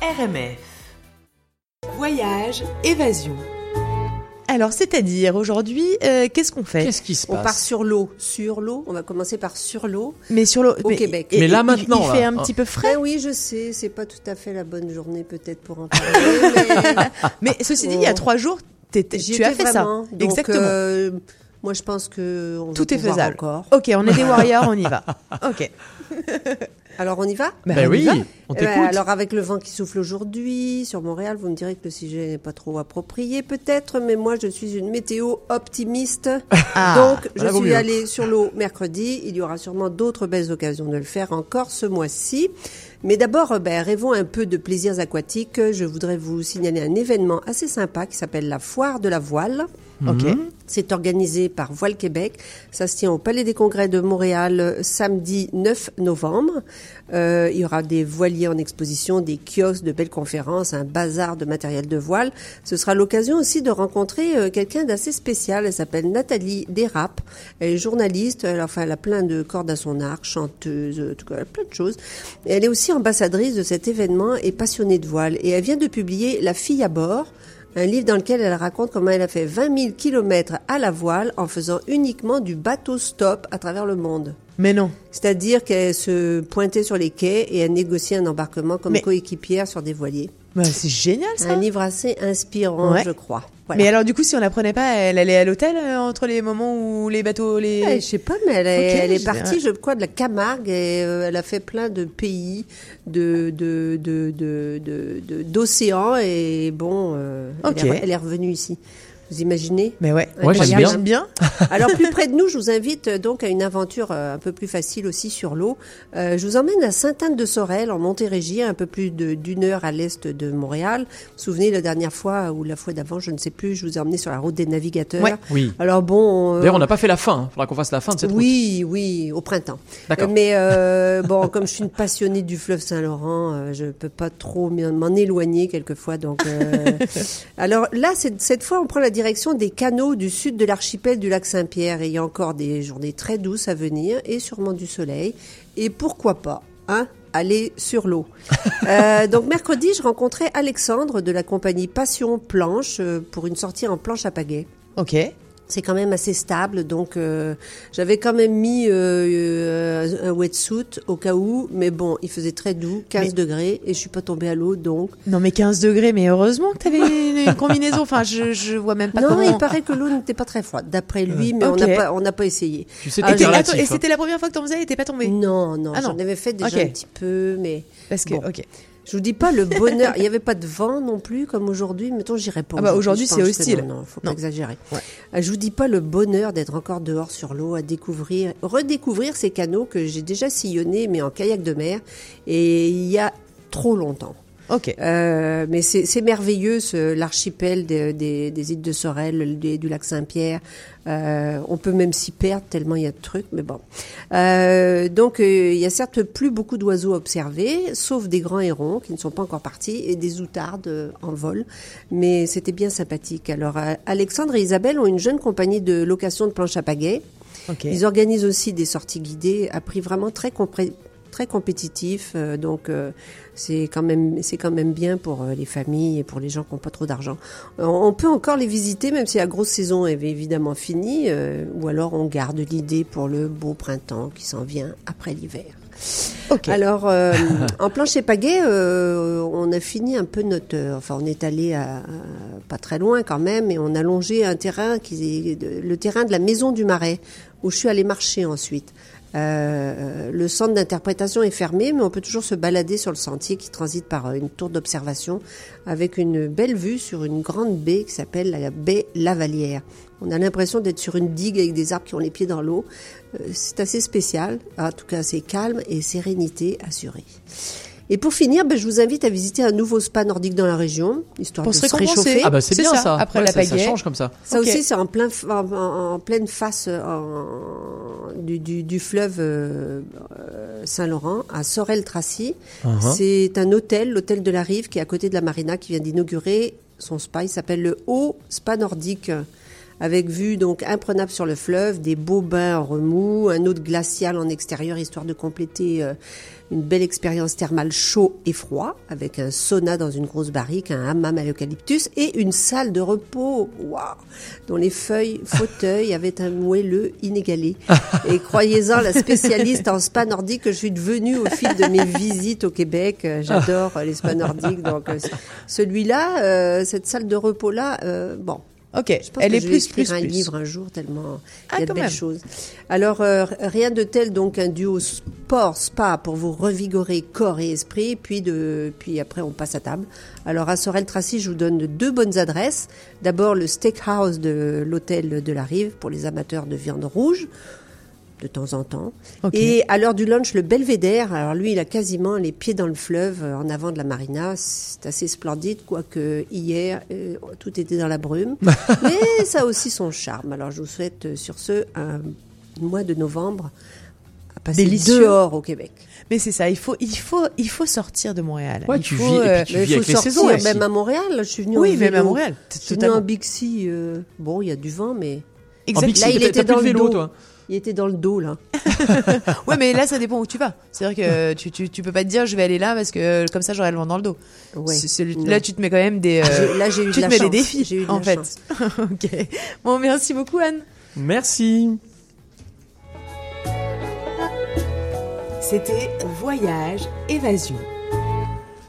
RMF. Voyage, évasion. Alors, c'est-à-dire, aujourd'hui, euh, qu'est-ce qu'on fait? Qu'est-ce qui se On passe? part sur l'eau, sur l'eau. On va commencer par sur l'eau. Mais sur le Au Québec. et- Mais là, il- maintenant, il, fait là. un petit peu Ben frais? oui, je sais, c'est pas tout à fait la bonne journée peut-être pour en parler, mais Mais ceci dit, il y a trois jours, tu as fait vraiment. ça. Donc, Exactement. euh, moi, je pense que on Tout est faisable. Encore. Ok, on est des warriors, on y va. Ok. Alors, on y va Bah, Ben on y oui, va. on Eh ben, t'écoute. alors avec le vent qui souffle aujourd'hui sur Montréal, vous me direz que le sujet n'est pas trop approprié peut-être, mais moi je suis une météo optimiste. Ah, Donc je suis mieux. allée sur l'eau mercredi. Il y aura sûrement d'autres belles occasions de le faire encore ce mois-ci. Mais d'abord, ben, rêvons un peu de plaisirs aquatiques. Je voudrais vous signaler un événement assez sympa qui s'appelle la Foire de la Voile. Ok. C'est organisé par Voile Québec. Ça se tient au Palais des Congrès de Montréal samedi 9 novembre. Euh, il y aura des voiliers en exposition, des kiosques, de belles conférences, un bazar de matériel de voile. Ce sera l'occasion aussi de rencontrer euh, quelqu'un d'assez spécial. Elle s'appelle Nathalie Desrapes. Elle est journaliste. Elle, enfin, elle a plein de cordes à son arc, chanteuse, en tout cas, plein de choses. Et elle est aussi ambassadrice de cet événement et passionnée de voile. Et elle vient de publier La fille à bord un livre dans lequel elle raconte comment elle a fait 20 000 kilomètres à la voile en faisant uniquement du bateau stop à travers le monde. Mais non. C'est-à-dire qu'elle se pointait sur les quais et elle négociait un embarquement comme Mais- coéquipière sur des voiliers. Bah, c'est génial ça. Un livre assez inspirant, Ouais. je crois. Voilà. Mais alors, du coup, si on la prenait pas, elle allait à l'hôtel euh, entre les moments où les bateaux, les. Ouais, je sais pas, mais elle est, elle partie, je crois, de la Camargue et euh, elle a fait plein de pays, de de de de de- de- d'océans et bon, euh, Ok. elle, est, elle est revenue ici. Vous imaginez Mais ouais. Ouais, j'aime bien. J'imagine bien. Alors plus près de nous, je vous invite euh, donc à une aventure euh, un peu plus facile aussi sur l'eau. Euh, je vous emmène à Sainte-Anne-de-Sorel en Montérégie, un peu plus de- d'une heure à l'est de Montréal. Vous vous souvenez la dernière fois ou la fois d'avant, je ne sais plus, je vous ai emmené sur la route des navigateurs. Ouais. Oui. Alors bon, euh, D'ailleurs, on n'a pas fait la fin. Il faudra qu'on fasse la fin de cette route. oui, oui, au printemps. D'accord. Mais euh, bon, comme je suis une passionnée du fleuve Saint-Laurent, euh, je peux pas trop m'en éloigner quelquefois. Donc, euh, alors là, cette fois, on prend la direction des canaux du sud de l'archipel du lac Saint-Pierre. Et il y a encore des journées très douces à venir et sûrement du soleil. Et pourquoi pas, hein aller sur l'eau. Euh, donc mercredi, je rencontrais Alexandre de la compagnie Passion Planche euh, pour une sortie en planche à pagaie. Ok. C'est quand même assez stable, donc euh, j'avais quand même mis euh, euh, un wetsuit au cas où, mais bon, il faisait très doux, 15 Mais- degrés, et je suis pas tombée à l'eau, donc... Non, mais 15 degrés, mais heureusement que t'avais une, une combinaison. Enfin, je, je vois même pas non, comment. il paraît que l'eau n'était pas très froide, d'après lui, mais on n'a pas, on n'a pas essayé. Tu sais, Ah, Et, relatif, hein. c'était la première fois que t'en faisais et t'es pas tombé Non, non, Ah non. j'en avais fait déjà un petit peu, mais Parce que, Bon. ok. Je vous dis pas le bonheur. Il y avait pas de vent non plus comme aujourd'hui. Mettons, j'irai pas. Ah bah, aujourd'hui, c'est hostile. Non, non, faut Non. pas exagérer. Ouais. Euh, Je vous dis pas le bonheur d'être encore dehors sur l'eau, à découvrir, redécouvrir ces canaux que j'ai déjà sillonnés, mais en kayak de mer, et il y a trop longtemps. Ok. Euh, mais c'est merveilleux, ce- l'archipel de- des, des îles de Sorel, des- du lac Saint-Pierre. Euh, on peut même s'y perdre tellement il y a de trucs, mais bon. Euh, donc il y a certes plus beaucoup d'oiseaux à observer, sauf des grands hérons qui ne sont pas encore partis et des outardes en vol. Mais c'était bien sympathique. Alors Alexandre et Isabelle ont une jeune compagnie de location de planches à pagaie. Ok. Ils organisent aussi des sorties guidées à prix vraiment très très compétitif. euh, donc euh, c'est quand même c'est quand même bien pour euh, les familles et pour les gens qui n'ont pas trop d'argent. On peut encore les visiter même si la grosse saison est évidemment finie, ou alors on garde l'idée pour le beau printemps qui s'en vient après l'hiver. Ok. Alors, euh, en plancher pagaie, euh, on a fini un peu notre. euh, enfin, on est allé à, à- pas très loin quand même, et on a longé un terrain qui est le terrain de la Maison du Marais, où je suis allée marcher ensuite. Euh, le centre d'interprétation est fermé, mais on peut toujours se balader sur le sentier qui transite par euh, une tour d'observation avec une belle vue sur une grande baie qui s'appelle la baie Lavalière. On a l'impression d'être sur une digue avec des arbres qui ont les pieds dans l'eau. Euh, c'est assez spécial. En tout cas, c'est calme et sérénité assurée. Et pour finir, ben, je vous invite à visiter un nouveau spa nordique dans la région, histoire Pour de se se réchauffer. Ah bah c'est C'est bien ça, ça. après Ouais, la ça, ça change comme ça. Ça aussi, c'est en, plein, f- en, en- en pleine face euh, en- du, du- du fleuve euh, euh, Saint-Laurent, à Sorel-Tracy. Uh-huh. C'est un hôtel, l'hôtel de la Rive, qui est à côté de la marina, qui vient d'inaugurer son spa. Il s'appelle le Haut Spa Nordique. Avec vue donc imprenable sur le fleuve, des beaux bains en remous, un autre glacial en extérieur histoire de compléter euh, une belle expérience thermale chaud et froid avec un sauna dans une grosse barrique, un hammam à l'eucalyptus et une salle de repos, waouh, dont les feuilles fauteuils avaient un moelleux inégalé. Et croyez-en, la spécialiste en spa nordique que je suis devenue au fil de mes visites au Québec, euh, j'adore les spas nordiques, donc euh, celui-là, euh, cette salle de repos là, euh, bon. Ok, Je pense elle que est je vais plus, plus, un plus. livre un jour tellement Ah, il y a de belles même. choses. Alors euh, rien de tel donc un duo sport spa pour vous revigorer corps et esprit puis de puis après on passe à table. Alors à Sorel Tracy, je vous donne deux bonnes adresses. D'abord le steakhouse de l'hôtel de la Rive pour les amateurs de viande rouge de temps en temps. Et à l'heure du lunch, le Belvédère, alors lui, il a quasiment les pieds dans le fleuve, euh, en avant de la marina. C'est assez splendide, quoique hier, euh, tout était dans la brume. Mais ça a aussi son charme. Alors je vous souhaite euh, sur ce un mois de novembre à passer Délicieux. dehors au Québec. Mais c'est ça, il faut, il faut, il faut sortir de Montréal. Ouais, il tu faut, vis- et puis Tu Mais vis avec les sortir, saisons, même à Montréal. Je suis venue Oui, en même à. Montréal, Je suis venue en Bixi. euh, bon, il y a du vent, mais En Exact- Bixi, Là, il était dans le vélo, dos. toi. il était dans le dos là. Ouais, mais là, ça dépend où tu vas. C'est-à-dire que tu, tu, tu peux pas te dire, je vais aller là parce que comme ça, j'aurai le vent dans le dos. Ouais. Là, tu te mets quand même des. euh, J'ai- Là, j'ai eu tu de te la mets chance. des défis, J'ai eu de en la fait. chance. ok. Bon, merci beaucoup, Anne. Merci. C'était Voyage Évasion.